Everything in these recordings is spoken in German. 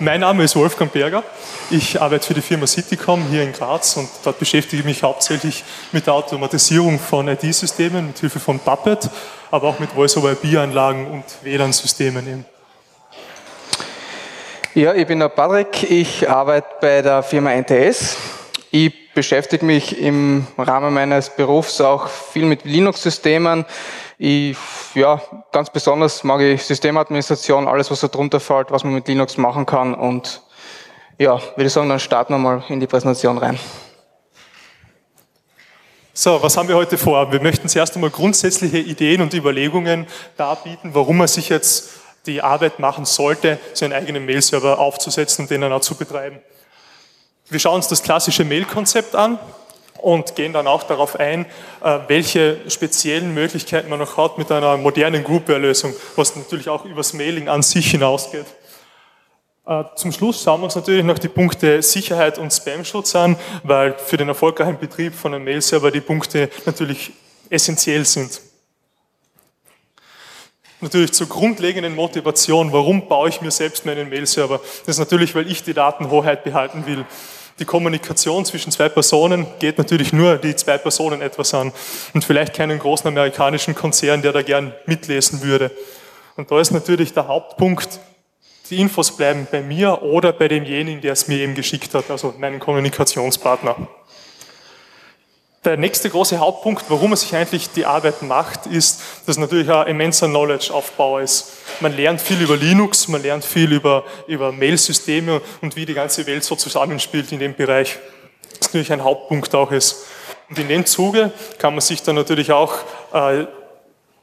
Mein Name ist Wolfgang Berger. Ich arbeite für die Firma Citycom hier in Graz und dort beschäftige ich mich hauptsächlich mit der Automatisierung von IT-Systemen mit Hilfe von Puppet, aber auch mit Voice-over-IP-Anlagen und WLAN-Systemen Ja, ich bin der Patrick. Ich arbeite bei der Firma NTS. Ich beschäftige mich im Rahmen meines Berufs auch viel mit Linux-Systemen. Ich, ja, ganz besonders mag ich Systemadministration, alles was da drunter fällt, was man mit Linux machen kann. Und ja, würde sagen, dann starten wir mal in die Präsentation rein. So, was haben wir heute vor? Wir möchten zuerst einmal grundsätzliche Ideen und Überlegungen darbieten, warum man sich jetzt die Arbeit machen sollte, so einen eigenen Mail-Server aufzusetzen und den dann auch zu betreiben. Wir schauen uns das klassische Mail-Konzept an und gehen dann auch darauf ein, äh, welche speziellen Möglichkeiten man noch hat mit einer modernen Groupware-Lösung, was natürlich auch übers Mailing an sich hinausgeht. Äh, zum Schluss schauen wir uns natürlich noch die Punkte Sicherheit und Spam-Schutz an, weil für den erfolgreichen Betrieb von einem Mail-Server die Punkte natürlich essentiell sind. Natürlich zur grundlegenden Motivation, warum baue ich mir selbst meinen Mail-Server? Das ist natürlich, weil ich die Datenhoheit behalten will die Kommunikation zwischen zwei Personen geht natürlich nur die zwei Personen etwas an und vielleicht keinen großen amerikanischen Konzern, der da gern mitlesen würde. Und da ist natürlich der Hauptpunkt, die Infos bleiben bei mir oder bei demjenigen, der es mir eben geschickt hat, also meinen Kommunikationspartner. Der nächste große Hauptpunkt, warum man sich eigentlich die Arbeit macht, ist, dass natürlich ein immenser Knowledge-Aufbau ist. Man lernt viel über Linux, man lernt viel über, über Mail-Systeme und wie die ganze Welt so zusammenspielt in dem Bereich. Das natürlich ein Hauptpunkt auch ist. Und in dem Zuge kann man sich dann natürlich auch äh,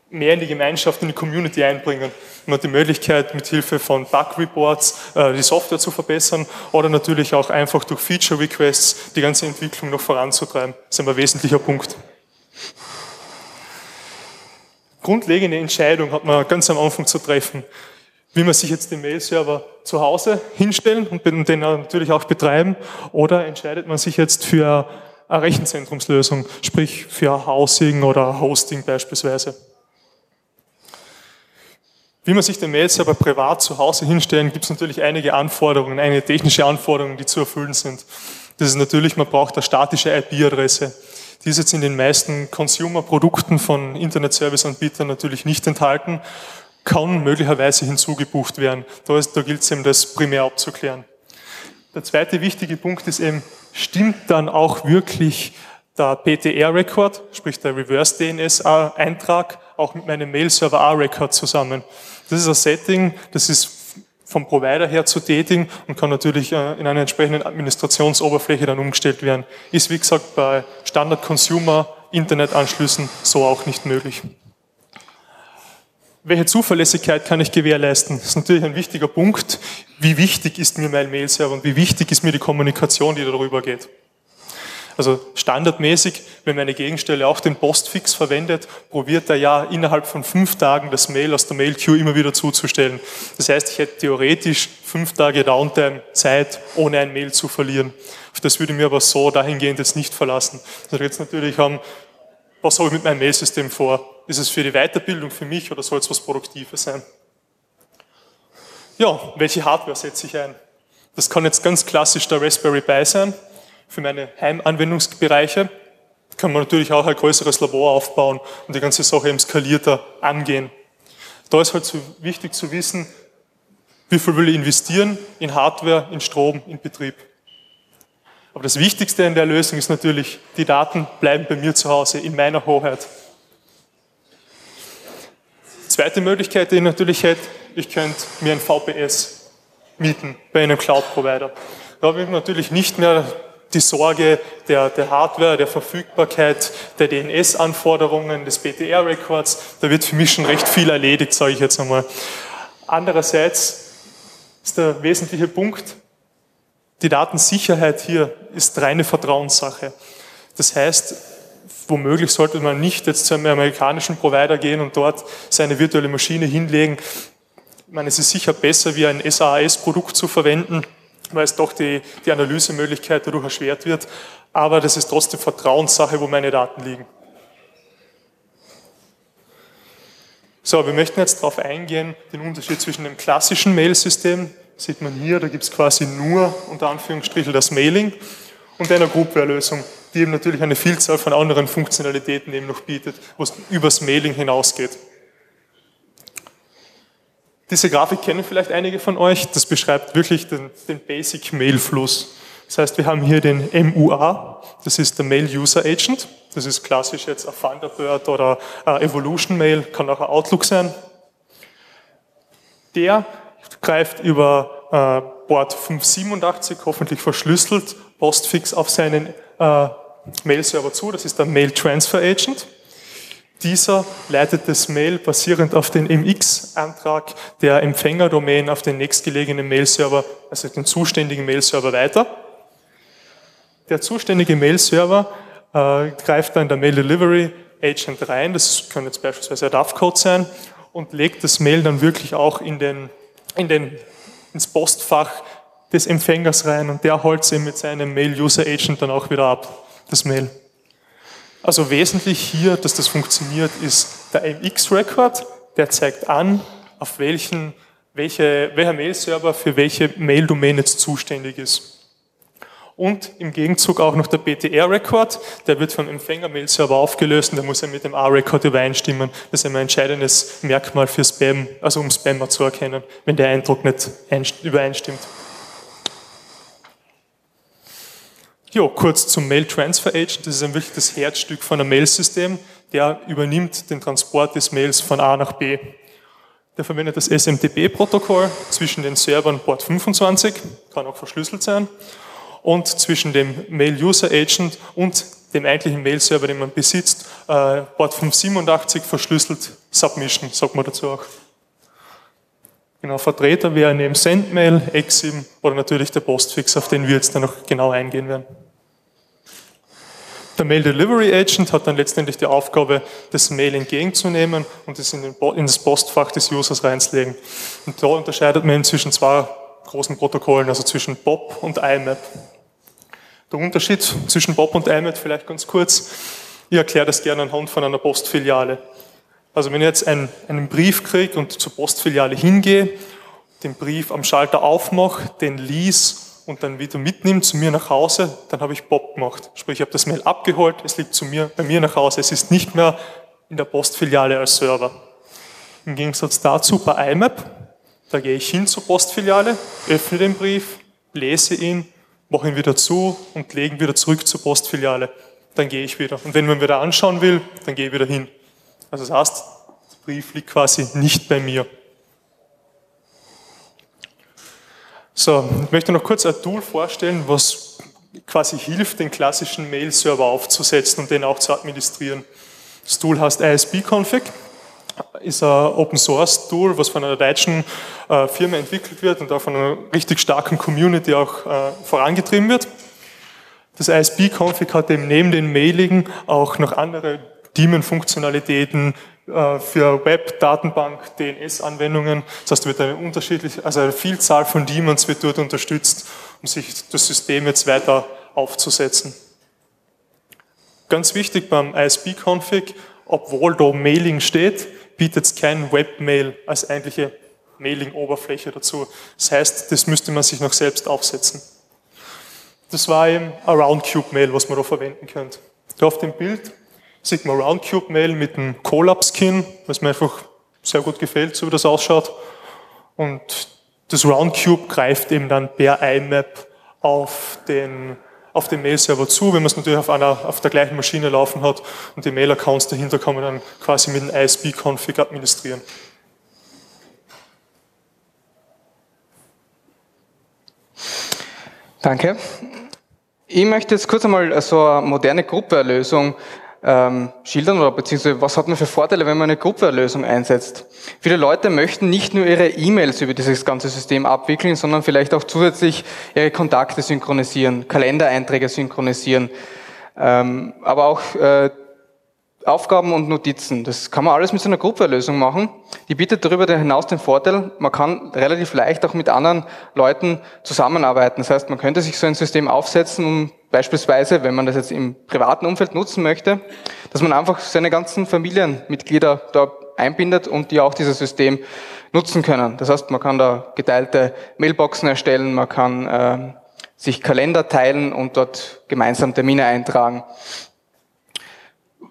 mehr in die Gemeinschaft, in die Community einbringen. Man hat die Möglichkeit, mit Hilfe von Bug-Reports äh, die Software zu verbessern oder natürlich auch einfach durch Feature-Requests die ganze Entwicklung noch voranzutreiben. Das ist ein wesentlicher Punkt. Grundlegende Entscheidung hat man ganz am Anfang zu treffen. Will man sich jetzt den Mail-Server zu Hause hinstellen und den natürlich auch betreiben oder entscheidet man sich jetzt für eine Rechenzentrumslösung, sprich für Housing oder Hosting beispielsweise. Wie man sich den Mail-Server privat zu Hause hinstellen, gibt es natürlich einige Anforderungen, einige technische Anforderungen, die zu erfüllen sind. Das ist natürlich, man braucht eine statische IP-Adresse. Die ist jetzt in den meisten Consumer-Produkten von Internet-Service-Anbietern natürlich nicht enthalten, kann möglicherweise hinzugebucht werden. Da, ist, da gilt es eben, das primär abzuklären. Der zweite wichtige Punkt ist eben, stimmt dann auch wirklich der PTR-Record, sprich der Reverse-DNS-Eintrag, auch mit meinem Mail-Server A-Record zusammen. Das ist ein Setting, das ist vom Provider her zu tätigen und kann natürlich äh, in einer entsprechenden Administrationsoberfläche dann umgestellt werden. Ist wie gesagt bei Standard-Consumer-Internetanschlüssen so auch nicht möglich. Welche Zuverlässigkeit kann ich gewährleisten? Das ist natürlich ein wichtiger Punkt. Wie wichtig ist mir mein Mail-Server und wie wichtig ist mir die Kommunikation, die darüber geht? Also standardmäßig, wenn meine Gegenstelle auch den Postfix verwendet, probiert er ja innerhalb von fünf Tagen das Mail aus der Mail-Queue immer wieder zuzustellen. Das heißt, ich hätte theoretisch fünf Tage Downtime Zeit, ohne ein Mail zu verlieren. Das würde mir aber so dahingehend jetzt nicht verlassen. Also jetzt natürlich haben, was habe ich mit meinem Mailsystem vor? Ist es für die Weiterbildung für mich oder soll es was Produktives sein? Ja, welche Hardware setze ich ein? Das kann jetzt ganz klassisch der Raspberry Pi sein für meine Heimanwendungsbereiche kann man natürlich auch ein größeres Labor aufbauen und die ganze Sache eben skalierter angehen. Da ist halt so wichtig zu wissen, wie viel will ich investieren in Hardware, in Strom, in Betrieb. Aber das Wichtigste in der Lösung ist natürlich, die Daten bleiben bei mir zu Hause, in meiner Hoheit. Zweite Möglichkeit, die ich natürlich hätte, ich könnte mir ein VPS mieten bei einem Cloud-Provider. Da habe ich natürlich nicht mehr die Sorge der, der Hardware, der Verfügbarkeit, der DNS-Anforderungen, des BTR-Records. Da wird für mich schon recht viel erledigt, sage ich jetzt einmal. Andererseits ist der wesentliche Punkt, die Datensicherheit hier ist reine Vertrauenssache. Das heißt, womöglich sollte man nicht jetzt zu einem amerikanischen Provider gehen und dort seine virtuelle Maschine hinlegen. Ich meine, es ist sicher besser, wie ein SAS-Produkt zu verwenden, es doch die, die Analysemöglichkeit dadurch erschwert wird. Aber das ist trotzdem Vertrauenssache, wo meine Daten liegen. So, wir möchten jetzt darauf eingehen, den Unterschied zwischen dem klassischen Mail-System, sieht man hier, da gibt es quasi nur unter Anführungsstrichen das Mailing und einer Groupware-Lösung, die eben natürlich eine Vielzahl von anderen Funktionalitäten eben noch bietet, wo es übers Mailing hinausgeht. Diese Grafik kennen vielleicht einige von euch. Das beschreibt wirklich den, den Basic Mail-Fluss. Das heißt, wir haben hier den MUA, das ist der Mail User Agent. Das ist klassisch jetzt ein Thunderbird oder Evolution Mail, kann auch ein Outlook sein. Der greift über äh, Port 587, hoffentlich verschlüsselt, postfix auf seinen äh, Mail-Server zu. Das ist der Mail Transfer Agent. Dieser leitet das Mail basierend auf den MX-Antrag der Empfängerdomain auf den nächstgelegenen Mail-Server, also den zuständigen Mail-Server weiter. Der zuständige Mail-Server äh, greift dann der Mail Delivery Agent rein, das kann jetzt beispielsweise ein DAF-Code sein, und legt das Mail dann wirklich auch in den, in den, ins Postfach des Empfängers rein und der holt sie mit seinem Mail-User-Agent dann auch wieder ab, das Mail. Also wesentlich hier, dass das funktioniert, ist der MX-Record, der zeigt an, auf welchen, welche, welcher Mail-Server für welche Mail-Domain jetzt zuständig ist. Und im Gegenzug auch noch der BTR-Record, der wird vom Empfänger-Mail-Server aufgelöst und der muss ja mit dem A-Record übereinstimmen. Das ist ein entscheidendes Merkmal für Spam, also um Spammer zu erkennen, wenn der Eindruck nicht übereinstimmt. Jo, kurz zum Mail Transfer Agent. Das ist ein wirklich das Herzstück von einem Mailsystem. Der übernimmt den Transport des Mails von A nach B. Der verwendet das SMTP-Protokoll zwischen den Servern Port 25, kann auch verschlüsselt sein, und zwischen dem Mail User Agent und dem eigentlichen Mail-Server, den man besitzt, äh, Port 587 verschlüsselt Submission, sagt man dazu auch. Genau, Vertreter wäre neben Sendmail, Exim oder natürlich der Postfix, auf den wir jetzt dann noch genau eingehen werden. Der Mail Delivery Agent hat dann letztendlich die Aufgabe, das Mail entgegenzunehmen und es in, in das Postfach des Users reinzulegen. Und da unterscheidet man zwischen zwei großen Protokollen, also zwischen POP und IMAP. Der Unterschied zwischen POP und IMAP vielleicht ganz kurz. Ich erkläre das gerne anhand von einer Postfiliale. Also wenn ich jetzt einen, einen Brief kriege und zur Postfiliale hingehe, den Brief am Schalter aufmache, den lies und dann wieder mitnimmt zu mir nach Hause, dann habe ich Bob gemacht. Sprich, ich habe das Mail abgeholt, es liegt zu mir, bei mir nach Hause. Es ist nicht mehr in der Postfiliale als Server. Im Gegensatz dazu bei IMAP, da gehe ich hin zur Postfiliale, öffne den Brief, lese ihn, mache ihn wieder zu und lege ihn wieder zurück zur Postfiliale. Dann gehe ich wieder. Und wenn man wieder anschauen will, dann gehe ich wieder hin. Also das heißt, der Brief liegt quasi nicht bei mir. So, ich möchte noch kurz ein Tool vorstellen, was quasi hilft, den klassischen Mail-Server aufzusetzen und den auch zu administrieren. Das Tool heißt ISB-Config, ist ein Open-Source-Tool, was von einer deutschen äh, Firma entwickelt wird und auch von einer richtig starken Community auch äh, vorangetrieben wird. Das ISB-Config hat eben neben den Mailigen auch noch andere Daemon-Funktionalitäten, äh, für Web, Datenbank, DNS-Anwendungen. Das heißt, wird eine unterschiedliche, also eine Vielzahl von Daemons wird dort unterstützt, um sich das System jetzt weiter aufzusetzen. Ganz wichtig beim ISP-Config, obwohl da Mailing steht, bietet es kein Webmail als eigentliche Mailing-Oberfläche dazu. Das heißt, das müsste man sich noch selbst aufsetzen. Das war eben ein Roundcube-Mail, was man da verwenden könnte. Da auf dem Bild Sigma Roundcube Mail mit einem Collab-Skin, was mir einfach sehr gut gefällt, so wie das ausschaut. Und das Roundcube greift eben dann per IMAP auf den, auf den Mail-Server zu, wenn man es natürlich auf, einer, auf der gleichen Maschine laufen hat und die Mail-Accounts dahinter kann man dann quasi mit dem ISP-Config administrieren. Danke. Ich möchte jetzt kurz einmal so eine moderne Gruppeerlösung ähm, schildern oder beziehungsweise was hat man für Vorteile, wenn man eine Gruppeerlösung einsetzt? Viele Leute möchten nicht nur ihre E-Mails über dieses ganze System abwickeln, sondern vielleicht auch zusätzlich ihre Kontakte synchronisieren, Kalendereinträge synchronisieren, ähm, aber auch äh, Aufgaben und Notizen. Das kann man alles mit so einer Gruppeerlösung machen. Die bietet darüber hinaus den Vorteil, man kann relativ leicht auch mit anderen Leuten zusammenarbeiten. Das heißt, man könnte sich so ein System aufsetzen, um beispielsweise, wenn man das jetzt im privaten Umfeld nutzen möchte, dass man einfach seine ganzen Familienmitglieder da einbindet und die auch dieses System nutzen können. Das heißt, man kann da geteilte Mailboxen erstellen, man kann äh, sich Kalender teilen und dort gemeinsam Termine eintragen.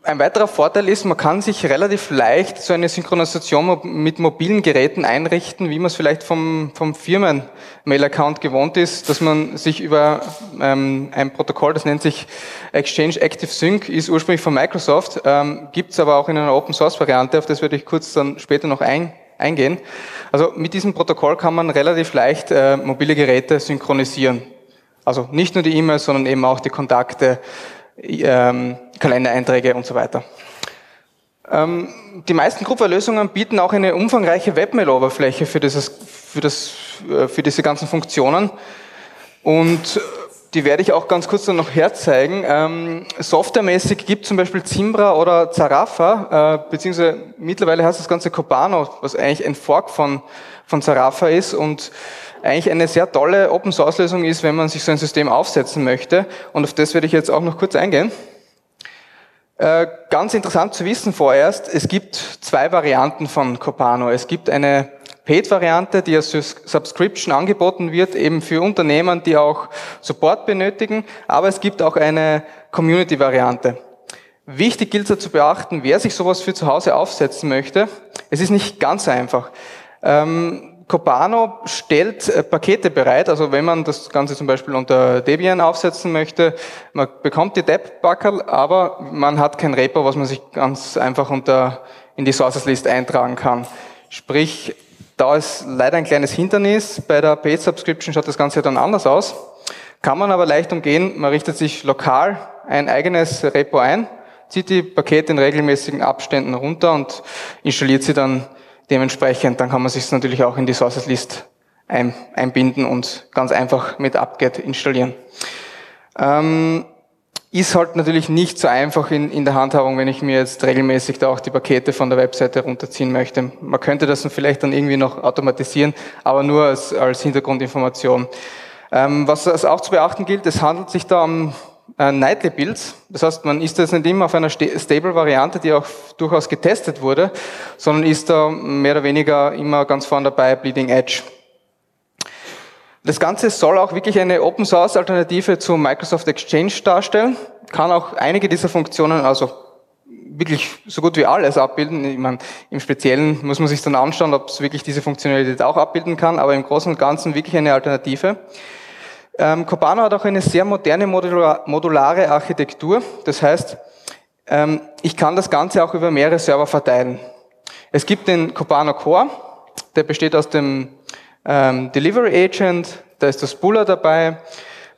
Ein weiterer Vorteil ist, man kann sich relativ leicht so eine Synchronisation mit mobilen Geräten einrichten, wie man es vielleicht vom, vom Firmen-Mail-Account gewohnt ist, dass man sich über ähm, ein Protokoll, das nennt sich Exchange Active Sync, ist ursprünglich von Microsoft, ähm, gibt es aber auch in einer Open-Source-Variante, auf das werde ich kurz dann später noch ein, eingehen. Also mit diesem Protokoll kann man relativ leicht äh, mobile Geräte synchronisieren. Also nicht nur die E-Mails, sondern eben auch die Kontakte, ähm, Kalendereinträge und so weiter. Ähm, die meisten Grupperlösungen bieten auch eine umfangreiche Webmail-Oberfläche für, für, äh, für diese ganzen Funktionen. Und die werde ich auch ganz kurz dann noch herzeigen. Ähm, softwaremäßig gibt zum Beispiel Zimbra oder Zarafa, äh, beziehungsweise mittlerweile heißt das Ganze Copano, was eigentlich ein Fork von, von Zarafa ist und eigentlich eine sehr tolle Open-Source-Lösung ist, wenn man sich so ein System aufsetzen möchte. Und auf das werde ich jetzt auch noch kurz eingehen. Äh, ganz interessant zu wissen vorerst, es gibt zwei Varianten von Copano. Es gibt eine Paid-Variante, die als Subscription angeboten wird, eben für Unternehmen, die auch Support benötigen, aber es gibt auch eine Community-Variante. Wichtig gilt es zu beachten, wer sich sowas für zu Hause aufsetzen möchte. Es ist nicht ganz einfach. Ähm, Copano stellt äh, Pakete bereit, also wenn man das Ganze zum Beispiel unter Debian aufsetzen möchte, man bekommt die Deb-Backerl, aber man hat kein Repo, was man sich ganz einfach unter, in die Sources List eintragen kann. Sprich, da ist leider ein kleines Hindernis. Bei der Paid Subscription schaut das Ganze dann anders aus. Kann man aber leicht umgehen. Man richtet sich lokal ein eigenes Repo ein, zieht die Pakete in regelmäßigen Abständen runter und installiert sie dann Dementsprechend, dann kann man sich natürlich auch in die Sources List einbinden und ganz einfach mit apt installieren. Ähm, ist halt natürlich nicht so einfach in, in der Handhabung, wenn ich mir jetzt regelmäßig da auch die Pakete von der Webseite runterziehen möchte. Man könnte das vielleicht dann irgendwie noch automatisieren, aber nur als, als Hintergrundinformation. Ähm, was auch zu beachten gilt, es handelt sich da um äh, Nightly Builds. Das heißt, man ist jetzt nicht immer auf einer Stable-Variante, die auch durchaus getestet wurde, sondern ist da mehr oder weniger immer ganz vorne dabei, Bleeding Edge. Das Ganze soll auch wirklich eine Open Source Alternative zu Microsoft Exchange darstellen, kann auch einige dieser Funktionen, also wirklich so gut wie alles abbilden. Ich meine, im Speziellen muss man sich dann anschauen, ob es wirklich diese Funktionalität auch abbilden kann, aber im Großen und Ganzen wirklich eine Alternative. Ähm, Copano hat auch eine sehr moderne modulare Architektur. Das heißt, ähm, ich kann das Ganze auch über mehrere Server verteilen. Es gibt den Copano Core, der besteht aus dem ähm, Delivery Agent, da ist das Buller dabei,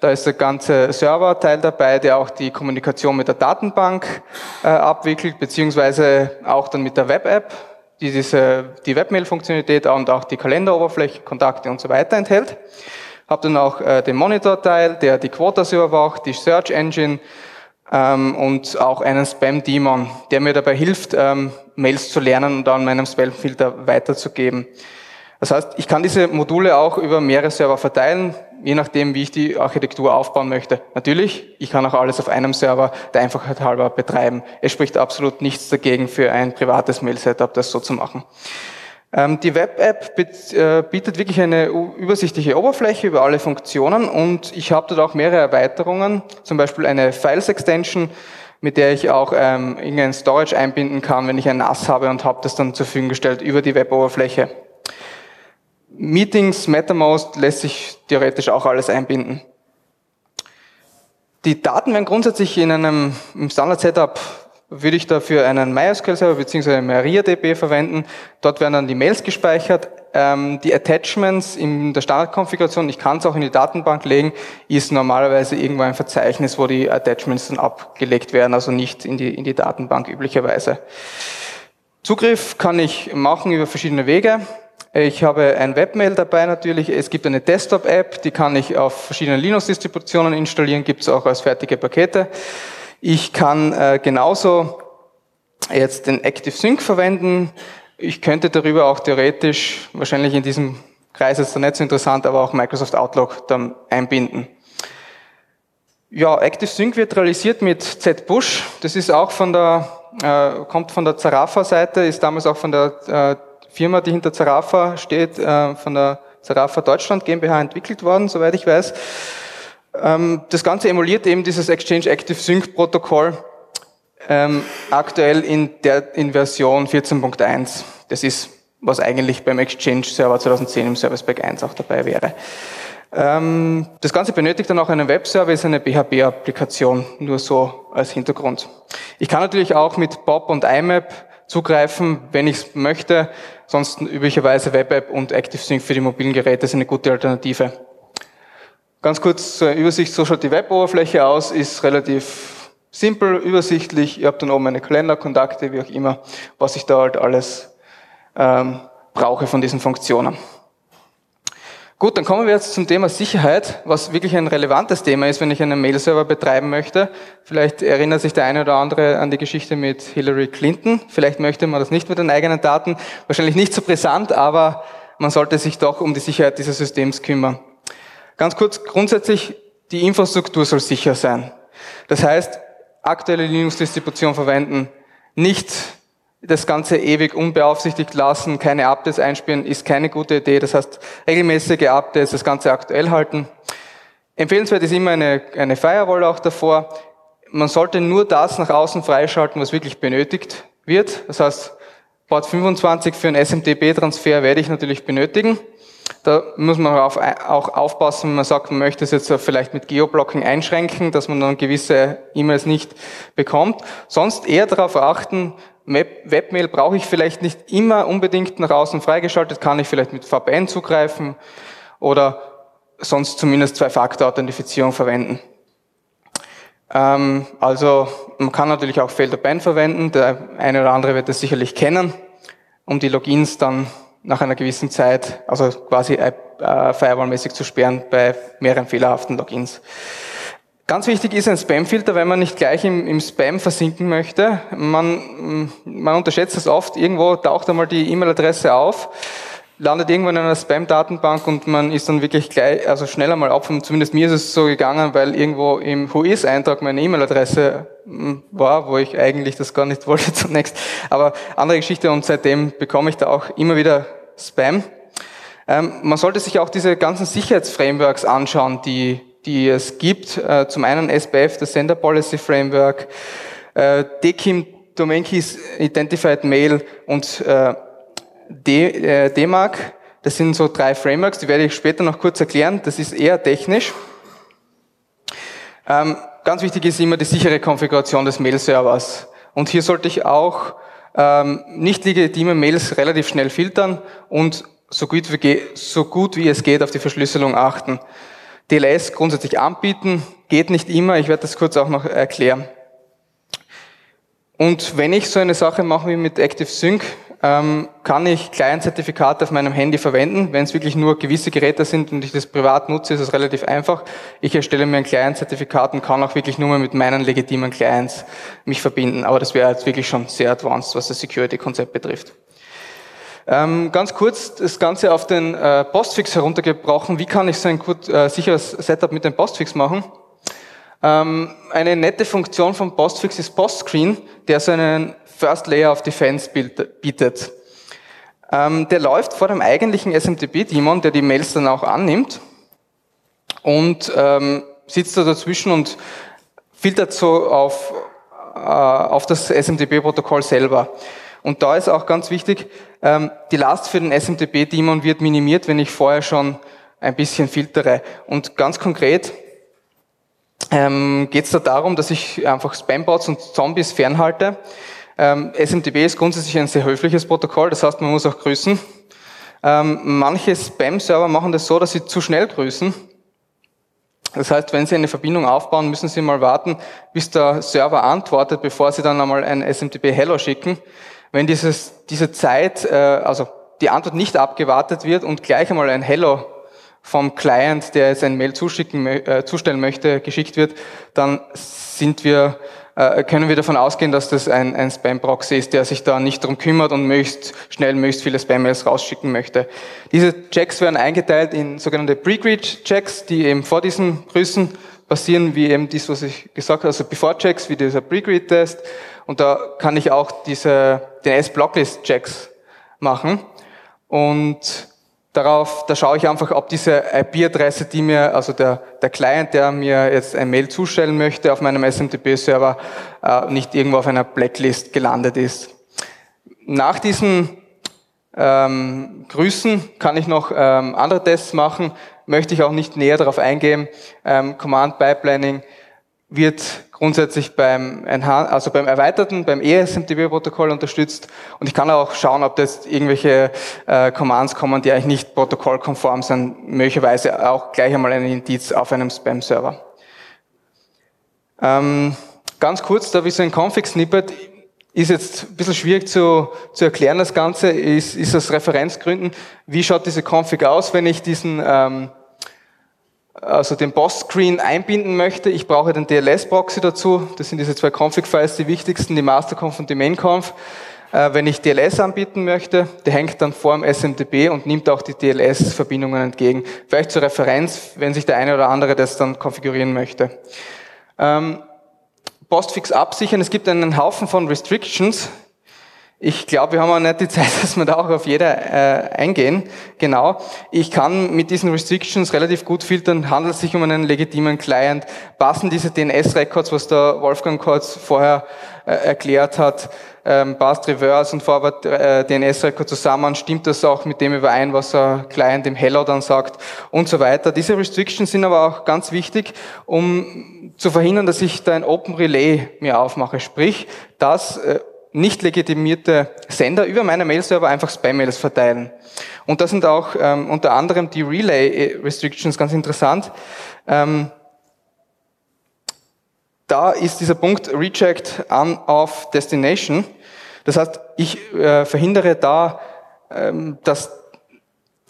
da ist der ganze Serverteil dabei, der auch die Kommunikation mit der Datenbank äh, abwickelt, beziehungsweise auch dann mit der Web-App, die diese, die Webmail-Funktionalität und auch die Kalenderoberfläche, Kontakte und so weiter enthält. Habe dann auch äh, den Monitor-Teil, der die Quotas überwacht, die Search Engine ähm, und auch einen Spam-Daemon, der mir dabei hilft, ähm, Mails zu lernen und dann meinem Spam-Filter weiterzugeben. Das heißt, ich kann diese Module auch über mehrere Server verteilen, je nachdem, wie ich die Architektur aufbauen möchte. Natürlich, ich kann auch alles auf einem Server der Einfachheit halber betreiben. Es spricht absolut nichts dagegen, für ein privates Mail-Setup das so zu machen. Ähm, die Web-App äh, bietet wirklich eine übersichtliche Oberfläche über alle Funktionen und ich habe dort auch mehrere Erweiterungen, zum Beispiel eine Files-Extension, mit der ich auch ähm, irgendein Storage einbinden kann, wenn ich ein NAS habe und habe das dann zur Verfügung gestellt über die Web-Oberfläche. Meetings, MetaMost lässt sich theoretisch auch alles einbinden. Die Daten werden grundsätzlich in einem Standard-Setup würde ich dafür einen MySQL-Server bzw. MariaDB verwenden. Dort werden dann die Mails gespeichert. Ähm, die Attachments in der Standardkonfiguration, ich kann es auch in die Datenbank legen, ist normalerweise irgendwo ein Verzeichnis, wo die Attachments dann abgelegt werden, also nicht in die, in die Datenbank üblicherweise. Zugriff kann ich machen über verschiedene Wege. Ich habe ein Webmail dabei natürlich. Es gibt eine Desktop-App, die kann ich auf verschiedenen Linux-Distributionen installieren, gibt es auch als fertige Pakete. Ich kann äh, genauso jetzt den Active Sync verwenden. Ich könnte darüber auch theoretisch, wahrscheinlich in diesem Kreis ist es nicht so interessant, aber auch Microsoft Outlook dann einbinden. Ja, Active Sync wird realisiert mit ZBush. Das ist auch von der, äh, kommt von der Zarafa-Seite, ist damals auch von der äh, Firma, die hinter Zarafa steht, äh, von der Zarafa Deutschland GmbH entwickelt worden, soweit ich weiß. Ähm, das Ganze emuliert eben dieses Exchange Active Sync Protokoll ähm, aktuell in der in Version 14.1. Das ist, was eigentlich beim Exchange Server 2010 im Service Pack 1 auch dabei wäre. Ähm, das Ganze benötigt dann auch einen Webservice, eine PHP-Applikation, nur so als Hintergrund. Ich kann natürlich auch mit Bob und IMAP zugreifen, wenn ich es möchte. Sonst üblicherweise WebApp und ActiveSync für die mobilen Geräte sind eine gute Alternative. Ganz kurz zur Übersicht, so schaut die Web-Oberfläche aus, ist relativ simpel, übersichtlich. Ihr habt dann oben meine Kalender, Kontakte, wie auch immer, was ich da halt alles ähm, brauche von diesen Funktionen. Gut, dann kommen wir jetzt zum Thema Sicherheit, was wirklich ein relevantes Thema ist, wenn ich einen Mail-Server betreiben möchte. Vielleicht erinnert sich der eine oder andere an die Geschichte mit Hillary Clinton. Vielleicht möchte man das nicht mit den eigenen Daten. Wahrscheinlich nicht so brisant, aber man sollte sich doch um die Sicherheit dieses Systems kümmern. Ganz kurz, grundsätzlich, die Infrastruktur soll sicher sein. Das heißt, aktuelle Linux-Distribution verwenden, nicht das Ganze ewig unbeaufsichtigt lassen, keine Updates einspielen, ist keine gute Idee. Das heißt, regelmäßige Updates, das Ganze aktuell halten. Empfehlenswert ist immer eine, eine Firewall auch davor. Man sollte nur das nach außen freischalten, was wirklich benötigt wird. Das heißt, Port 25 für einen SMTP-Transfer werde ich natürlich benötigen. Da muss man auch aufpassen, wenn man sagt, man möchte es jetzt vielleicht mit Geoblocking einschränken, dass man dann gewisse E-Mails nicht bekommt. Sonst eher darauf achten, Webmail brauche ich vielleicht nicht immer unbedingt nach außen freigeschaltet, kann ich vielleicht mit VPN zugreifen oder sonst zumindest Zwei-Faktor-Authentifizierung verwenden. Ähm, also man kann natürlich auch Felderban verwenden, der eine oder andere wird das sicherlich kennen, um die Logins dann nach einer gewissen Zeit, also quasi äh, firewall-mäßig zu sperren bei mehreren fehlerhaften Logins. Ganz wichtig ist ein Spam-Filter, wenn man nicht gleich im, im Spam versinken möchte. Man, man unterschätzt das oft. Irgendwo taucht einmal die E-Mail-Adresse auf, landet irgendwo in einer Spam-Datenbank und man ist dann wirklich gleich, also schneller mal. Und zumindest mir ist es so gegangen, weil irgendwo im Whois-Eintrag meine E-Mail-Adresse hm, war, wo ich eigentlich das gar nicht wollte zunächst. Aber andere Geschichte und seitdem bekomme ich da auch immer wieder Spam. Ähm, man sollte sich auch diese ganzen Sicherheitsframeworks anschauen, die die es gibt. Äh, zum einen SPF, das Sender Policy Framework, äh, DKIM, Domain Keys Identified Mail und äh, DMARC. Das sind so drei Frameworks, die werde ich später noch kurz erklären. Das ist eher technisch. Ähm, ganz wichtig ist immer die sichere Konfiguration des Mail-Servers. Und hier sollte ich auch ähm, nicht legitime Mails relativ schnell filtern und so gut, wie, so gut wie es geht auf die Verschlüsselung achten. DLS grundsätzlich anbieten, geht nicht immer, ich werde das kurz auch noch erklären. Und wenn ich so eine Sache mache wie mit ActiveSync, ähm, kann ich Client-Zertifikate auf meinem Handy verwenden. Wenn es wirklich nur gewisse Geräte sind und ich das privat nutze, ist es relativ einfach. Ich erstelle mir ein Client-Zertifikat und kann auch wirklich nur mit meinen legitimen Clients mich verbinden. Aber das wäre jetzt wirklich schon sehr advanced, was das Security-Konzept betrifft. Ähm, ganz kurz das Ganze auf den äh, Postfix heruntergebrochen. Wie kann ich so ein gut äh, sicheres Setup mit dem Postfix machen? Ähm, eine nette Funktion von Postfix ist Postscreen, der so einen First Layer of Defense bietet. Ähm, der läuft vor dem eigentlichen SMTP-Daemon, der die Mails dann auch annimmt und ähm, sitzt da dazwischen und filtert so auf, äh, auf das SMTP-Protokoll selber. Und da ist auch ganz wichtig, ähm, die Last für den SMTP-Daemon wird minimiert, wenn ich vorher schon ein bisschen filtere. Und ganz konkret ähm, geht es da darum, dass ich einfach Spambots und Zombies fernhalte. Ähm, SMTP ist grundsätzlich ein sehr höfliches Protokoll, das heißt, man muss auch grüßen. Manche Spam-Server machen das so, dass sie zu schnell grüßen. Das heißt, wenn Sie eine Verbindung aufbauen, müssen Sie mal warten, bis der Server antwortet, bevor Sie dann einmal ein SMTP Hello schicken wenn dieses, diese Zeit, äh, also die Antwort nicht abgewartet wird und gleich einmal ein Hello vom Client, der jetzt ein Mail zuschicken, äh, zustellen möchte, geschickt wird, dann sind wir, äh, können wir davon ausgehen, dass das ein, ein Spam-Proxy ist, der sich da nicht darum kümmert und möglichst schnell möglichst viele Spam-Mails rausschicken möchte. Diese Checks werden eingeteilt in sogenannte Pre-Greet-Checks, die eben vor diesen Grüßen passieren, wie eben dies, was ich gesagt habe, also Before-Checks, wie dieser Pre-Greet-Test und da kann ich auch diese, den S-Blocklist-Checks machen. Und darauf, da schaue ich einfach, ob diese IP-Adresse, die mir, also der, der Client, der mir jetzt ein Mail zustellen möchte auf meinem SMTP-Server, äh, nicht irgendwo auf einer Blacklist gelandet ist. Nach diesen ähm, Grüßen kann ich noch ähm, andere Tests machen, möchte ich auch nicht näher darauf eingehen. Ähm, Command Pipelining wird grundsätzlich beim, also beim erweiterten, beim ESMTP-Protokoll unterstützt. Und ich kann auch schauen, ob da jetzt irgendwelche äh, Commands kommen, die eigentlich nicht protokollkonform sind, möglicherweise auch gleich einmal ein Indiz auf einem Spam-Server. Ähm, ganz kurz, da wie so ein Config-Snippet ist jetzt ein bisschen schwierig zu, zu erklären, das Ganze, ist, ist aus Referenzgründen. Wie schaut diese Config aus, wenn ich diesen ähm, also den Boss-Screen einbinden möchte. Ich brauche den DLS-Proxy dazu. Das sind diese zwei Config-Files, die wichtigsten, die Masterconf und die Mainconf. Äh, wenn ich DLS anbieten möchte, der hängt dann vor dem SMTP und nimmt auch die DLS-Verbindungen entgegen. Vielleicht zur Referenz, wenn sich der eine oder andere das dann konfigurieren möchte. Ähm, Postfix absichern. Es gibt einen Haufen von Restrictions, ich glaube, wir haben auch nicht die Zeit, dass wir da auch auf jeder äh, eingehen. Genau. Ich kann mit diesen Restrictions relativ gut filtern, handelt es sich um einen legitimen Client, passen diese DNS-Records, was der Wolfgang kurz vorher äh, erklärt hat, ähm, passt Reverse und Forward äh, DNS-Record zusammen, stimmt das auch mit dem überein, was der Client im Hello dann sagt und so weiter. Diese Restrictions sind aber auch ganz wichtig, um zu verhindern, dass ich da ein Open Relay mir aufmache, sprich, dass äh, nicht legitimierte Sender über meine Mail-Server einfach Spam-Mails verteilen. Und das sind auch ähm, unter anderem die Relay-Restrictions ganz interessant. Ähm, da ist dieser Punkt Reject on of Destination. Das heißt, ich äh, verhindere da, ähm, dass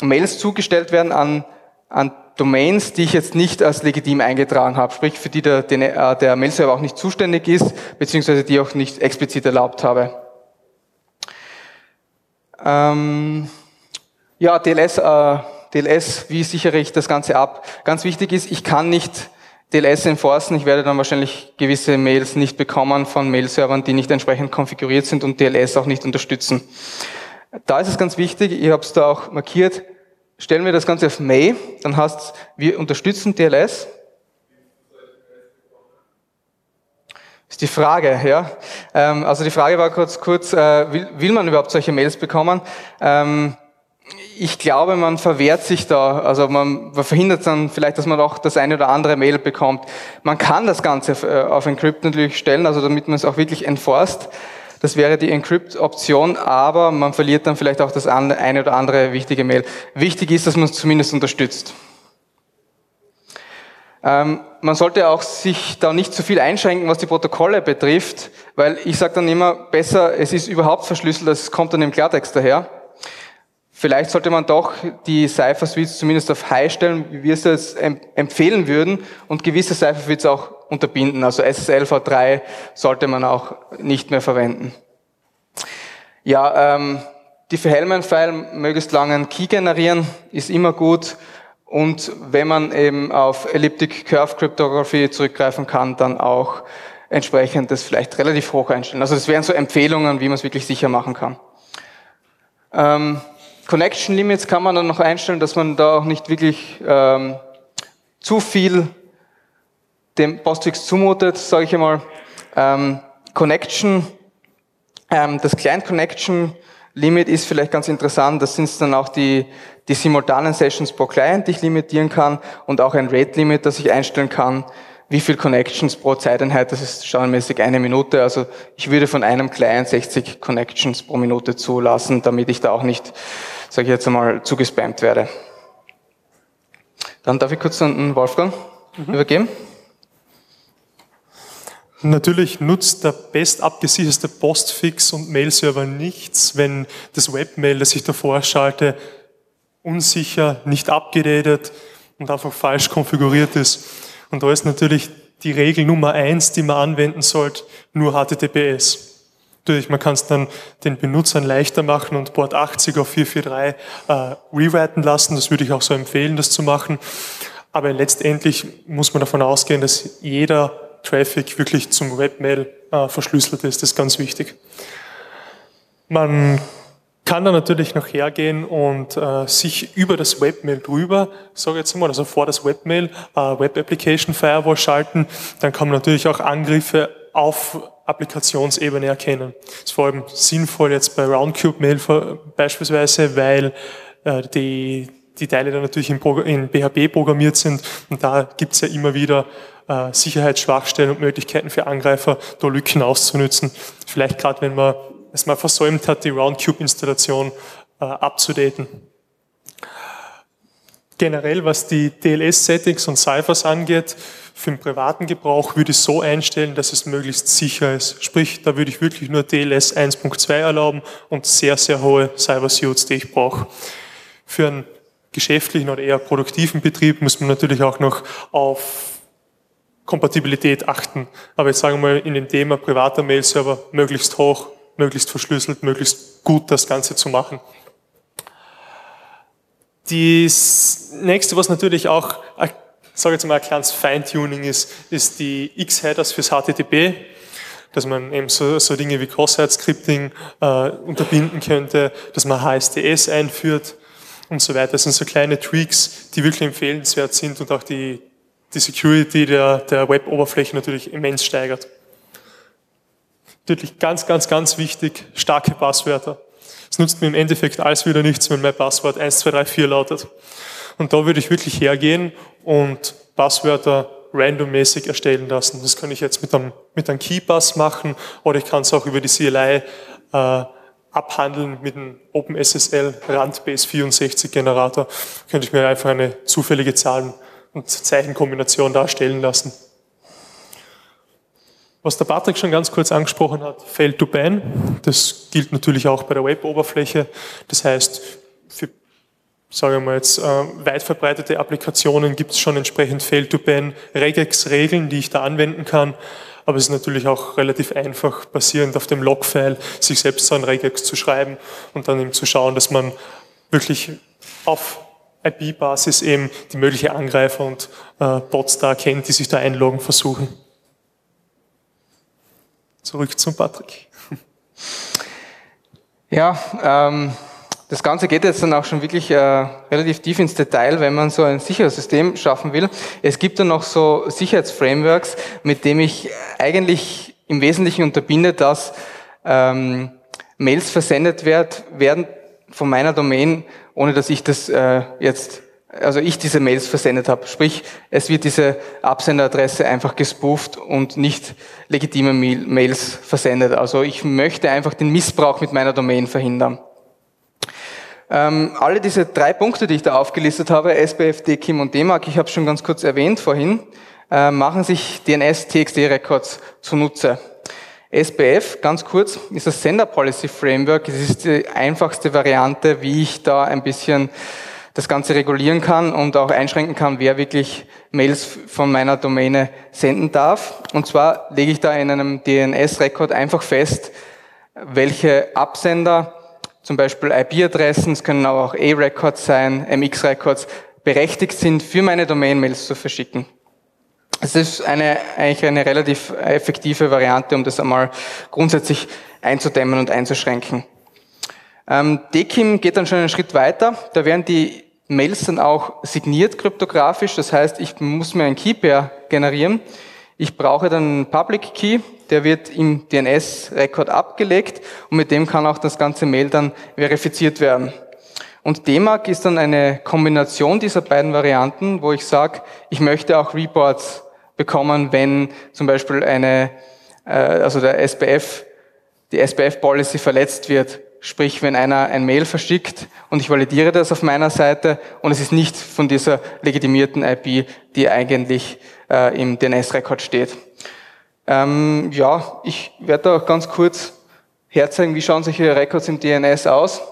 Mails zugestellt werden an, an Domains, die ich jetzt nicht als legitim eingetragen habe, sprich für die der, der, äh, der Mail-Server auch nicht zuständig ist, beziehungsweise die auch nicht explizit erlaubt habe. Ähm, ja, DLS, äh, DLS, wie sichere ich das Ganze ab? Ganz wichtig ist, ich kann nicht DLS enforcen. Ich werde dann wahrscheinlich gewisse Mails nicht bekommen von Mail-Servern, die nicht entsprechend konfiguriert sind und DLS auch nicht unterstützen. Da ist es ganz wichtig, ich habe es da auch markiert, stellen wir das Ganze auf May, dann heißt wir unterstützen DLS. Ist die Frage, ja. Ähm, also die Frage war kurz, kurz äh, will, will man überhaupt solche Mails bekommen? Ähm, ich glaube, man verwehrt sich da, also man, verhindert dann vielleicht, dass man auch das eine oder andere Mail bekommt. Man kann das Ganze äh, auf Encrypt natürlich stellen, also damit man es auch wirklich enforced. Das wäre die Encrypt-Option, aber man verliert dann vielleicht auch das eine oder andere wichtige Mail. Wichtig ist, dass man es zumindest unterstützt. Ähm, man sollte auch sich da nicht zu viel einschränken, was die Protokolle betrifft, weil ich sage dann immer, besser, es ist überhaupt verschlüsselt, es kommt dann im Klartext daher. Vielleicht sollte man doch die Cypher Suites zumindest auf High stellen, wie wir es jetzt empfehlen würden, und gewisse Cypher Suites auch unterbinden. Also SSL v3 sollte man auch nicht mehr verwenden. Ja, ähm, die für Hellman-File möglichst langen Key generieren ist immer gut. Und wenn man eben auf Elliptic Curve Cryptography zurückgreifen kann, dann auch entsprechend das vielleicht relativ hoch einstellen. Also das wären so Empfehlungen, wie man es wirklich sicher machen kann. Ähm, Connection Limits kann man dann noch einstellen, dass man da auch nicht wirklich ähm, zu viel dem Postfix zumutet, sage ich einmal. Ähm, Connection, ähm, das Client Connection Limit ist vielleicht ganz interessant. Das sind dann auch die, die simultanen Sessions pro Client, die ich limitieren kann und auch ein Rate Limit, das ich einstellen kann. Wie viel Connections pro Zeiteinheit, das ist standardmäßig eine Minute. Also ich würde von einem Client 60 Connections pro Minute zulassen, damit ich da auch nicht sage ich jetzt einmal, zugespammt werde. Dann darf ich kurz an Wolfgang mhm. übergeben. Natürlich nutzt der best abgesicherte Postfix und Mail-Server nichts, wenn das Webmail, das ich davor schalte, unsicher, nicht abgeredet und einfach falsch konfiguriert ist. Und da ist natürlich die Regel Nummer eins, die man anwenden sollte, nur HTTPS. Natürlich, man kann es dann den Benutzern leichter machen und Port 80 auf 443 äh, rewriten lassen. Das würde ich auch so empfehlen, das zu machen. Aber letztendlich muss man davon ausgehen, dass jeder Traffic wirklich zum Webmail äh, verschlüsselt ist. Das ist ganz wichtig. Man kann dann natürlich noch hergehen und äh, sich über das Webmail drüber, sage jetzt mal, also vor das Webmail, äh, Web Application Firewall schalten. Dann kann man natürlich auch Angriffe auf Applikationsebene erkennen. Das ist vor allem sinnvoll jetzt bei Roundcube Mail beispielsweise, weil äh, die, die Teile dann natürlich in, in PHP programmiert sind und da gibt es ja immer wieder äh, Sicherheitsschwachstellen und Möglichkeiten für Angreifer, da Lücken auszunutzen. Vielleicht gerade wenn man es mal versäumt hat, die Roundcube-Installation äh, abzudaten. Generell, was die DLS-Settings und Ciphers angeht, für den privaten Gebrauch würde ich so einstellen, dass es möglichst sicher ist. Sprich, da würde ich wirklich nur DLS 1.2 erlauben und sehr, sehr hohe Cyber-Suits, die ich brauche. Für einen geschäftlichen oder eher produktiven Betrieb muss man natürlich auch noch auf Kompatibilität achten. Aber jetzt sagen wir mal in dem Thema privater Mail-Server möglichst hoch, möglichst verschlüsselt, möglichst gut das Ganze zu machen. Das nächste, was natürlich auch, sage jetzt mal, ein kleines Feintuning ist, ist die X-Headers fürs HTTP, dass man eben so, so Dinge wie Cross-Site-Scripting äh, unterbinden könnte, dass man HSTS einführt und so weiter. Das sind so kleine Tweaks, die wirklich empfehlenswert sind und auch die, die Security der, der Web-Oberfläche natürlich immens steigert. Natürlich ganz, ganz, ganz wichtig, starke Passwörter. Es nutzt mir im Endeffekt alles wieder nichts, wenn mein Passwort 1234 lautet. Und da würde ich wirklich hergehen und Passwörter randommäßig erstellen lassen. Das kann ich jetzt mit einem, mit einem Keypass machen oder ich kann es auch über die CLI äh, abhandeln mit einem OpenSSL Randbase 64 Generator. Könnte ich mir einfach eine zufällige Zahlen- und Zeichenkombination darstellen lassen. Was der Patrick schon ganz kurz angesprochen hat, Fail to Ban, das gilt natürlich auch bei der Web-Oberfläche. Das heißt, für, sagen wir mal jetzt, äh, weit verbreitete Applikationen gibt es schon entsprechend Fail to Ban Regex-Regeln, die ich da anwenden kann. Aber es ist natürlich auch relativ einfach, basierend auf dem Log-File, sich selbst so ein Regex zu schreiben und dann eben zu schauen, dass man wirklich auf IP-Basis eben die mögliche Angreifer und äh, Bots da erkennt, die sich da einloggen versuchen. Zurück zum Patrick. Ja, ähm, das Ganze geht jetzt dann auch schon wirklich äh, relativ tief ins Detail, wenn man so ein sicheres System schaffen will. Es gibt dann noch so Sicherheitsframeworks, mit dem ich eigentlich im Wesentlichen unterbinde, dass ähm, Mails versendet werd, werden von meiner Domain, ohne dass ich das äh, jetzt also ich diese Mails versendet habe. Sprich, es wird diese Absenderadresse einfach gespooft und nicht legitime Mails versendet. Also ich möchte einfach den Missbrauch mit meiner Domain verhindern. Ähm, alle diese drei Punkte, die ich da aufgelistet habe, SBF, DKIM und DMARC, ich habe schon ganz kurz erwähnt vorhin, äh, machen sich DNS TXT Records zunutze. SBF, ganz kurz, ist das Sender Policy Framework. Es ist die einfachste Variante, wie ich da ein bisschen das Ganze regulieren kann und auch einschränken kann, wer wirklich Mails von meiner Domäne senden darf. Und zwar lege ich da in einem DNS-Rekord einfach fest, welche Absender, zum Beispiel IP-Adressen, es können auch A-Records sein, MX-Records, berechtigt sind, für meine Domain-Mails zu verschicken. Es ist eine, eigentlich eine relativ effektive Variante, um das einmal grundsätzlich einzudämmen und einzuschränken. Ähm, DKIM geht dann schon einen Schritt weiter. Da werden die Mails dann auch signiert kryptografisch. Das heißt, ich muss mir ein Key-Pair generieren. Ich brauche dann einen Public Key, der wird im DNS-Record abgelegt und mit dem kann auch das ganze Mail dann verifiziert werden. Und DMARC ist dann eine Kombination dieser beiden Varianten, wo ich sage, ich möchte auch Reports bekommen, wenn zum Beispiel eine, äh, also der SPF, die SPF-Policy verletzt wird Sprich, wenn einer ein Mail verschickt und ich validiere das auf meiner Seite und es ist nicht von dieser legitimierten IP, die eigentlich äh, im DNS-Rekord steht. Ähm, ja, ich werde da auch ganz kurz herzeigen, wie schauen solche Records im DNS aus.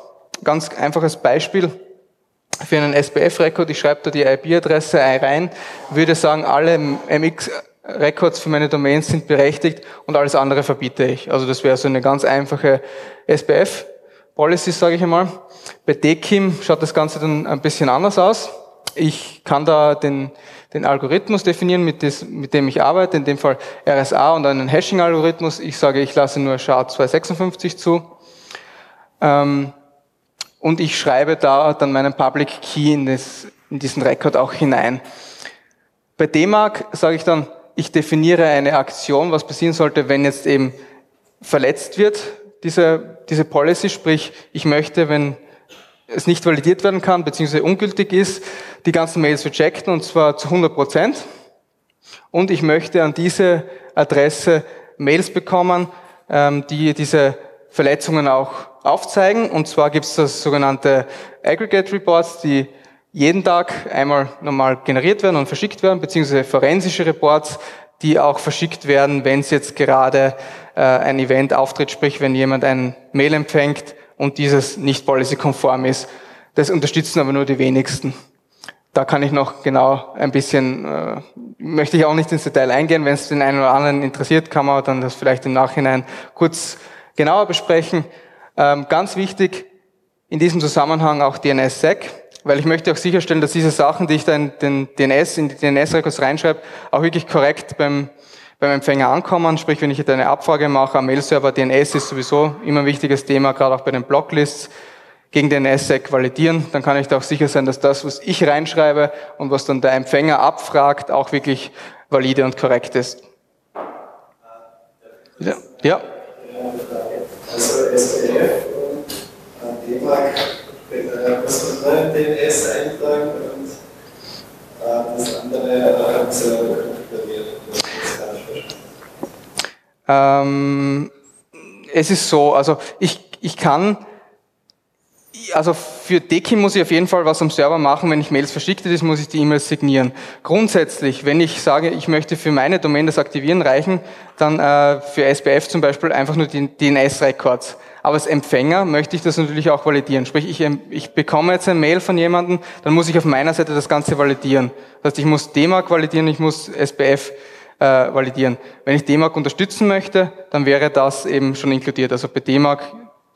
Ganz einfaches Beispiel für einen SPF-Rekord. Ich schreibe da die IP-Adresse rein, würde sagen, alle MX Records für meine Domains sind berechtigt und alles andere verbiete ich. Also das wäre so eine ganz einfache SPF Policies, sage ich einmal. Bei DKIM schaut das Ganze dann ein bisschen anders aus. Ich kann da den, den Algorithmus definieren, mit, des, mit dem ich arbeite, in dem Fall RSA und einen Hashing-Algorithmus. Ich sage, ich lasse nur SHA-256 zu. Ähm, und ich schreibe da dann meinen Public Key in, das, in diesen Record auch hinein. Bei DMARC sage ich dann, ich definiere eine Aktion, was passieren sollte, wenn jetzt eben verletzt wird, diese, diese Policy, sprich, ich möchte, wenn es nicht validiert werden kann, beziehungsweise ungültig ist, die ganzen Mails rejecten, und zwar zu 100 Prozent. Und ich möchte an diese Adresse Mails bekommen, ähm, die diese Verletzungen auch aufzeigen. Und zwar gibt es das sogenannte Aggregate Reports, die jeden Tag einmal normal generiert werden und verschickt werden, beziehungsweise forensische Reports, die auch verschickt werden, wenn es jetzt gerade äh, ein Event auftritt, sprich wenn jemand ein Mail empfängt und dieses nicht policy-konform ist. Das unterstützen aber nur die wenigsten. Da kann ich noch genau ein bisschen, äh, möchte ich auch nicht ins Detail eingehen. Wenn es den einen oder anderen interessiert, kann man dann das vielleicht im Nachhinein kurz genauer besprechen. Ähm, ganz wichtig in diesem Zusammenhang auch DNS-Sec, weil ich möchte auch sicherstellen, dass diese Sachen, die ich dann den DNS in die DNS-Records reinschreibe, auch wirklich korrekt beim, beim Empfänger ankommen. Sprich, wenn ich jetzt eine Abfrage mache am Mail-Server, DNS ist sowieso immer ein wichtiges Thema, gerade auch bei den Blocklists gegen DNS-Sec validieren, dann kann ich da auch sicher sein, dass das, was ich reinschreibe und was dann der Empfänger abfragt, auch wirklich valide und korrekt ist. Ja. ja. Also SPF und D-Mark muss man DNS eintragen und das andere haben sie konfiguriert. Ähm, es ist so, also ich, ich kann also für Deki muss ich auf jeden Fall was am Server machen. Wenn ich Mails verschicke, das muss ich die E-Mails signieren. Grundsätzlich, wenn ich sage, ich möchte für meine Domain das aktivieren, reichen dann äh, für SPF zum Beispiel einfach nur die DNS-Records. Aber als Empfänger möchte ich das natürlich auch validieren. Sprich, ich, ich bekomme jetzt ein Mail von jemandem, dann muss ich auf meiner Seite das Ganze validieren. Das heißt, ich muss DMARC validieren, ich muss SPF äh, validieren. Wenn ich DMARC unterstützen möchte, dann wäre das eben schon inkludiert. Also bei DMARC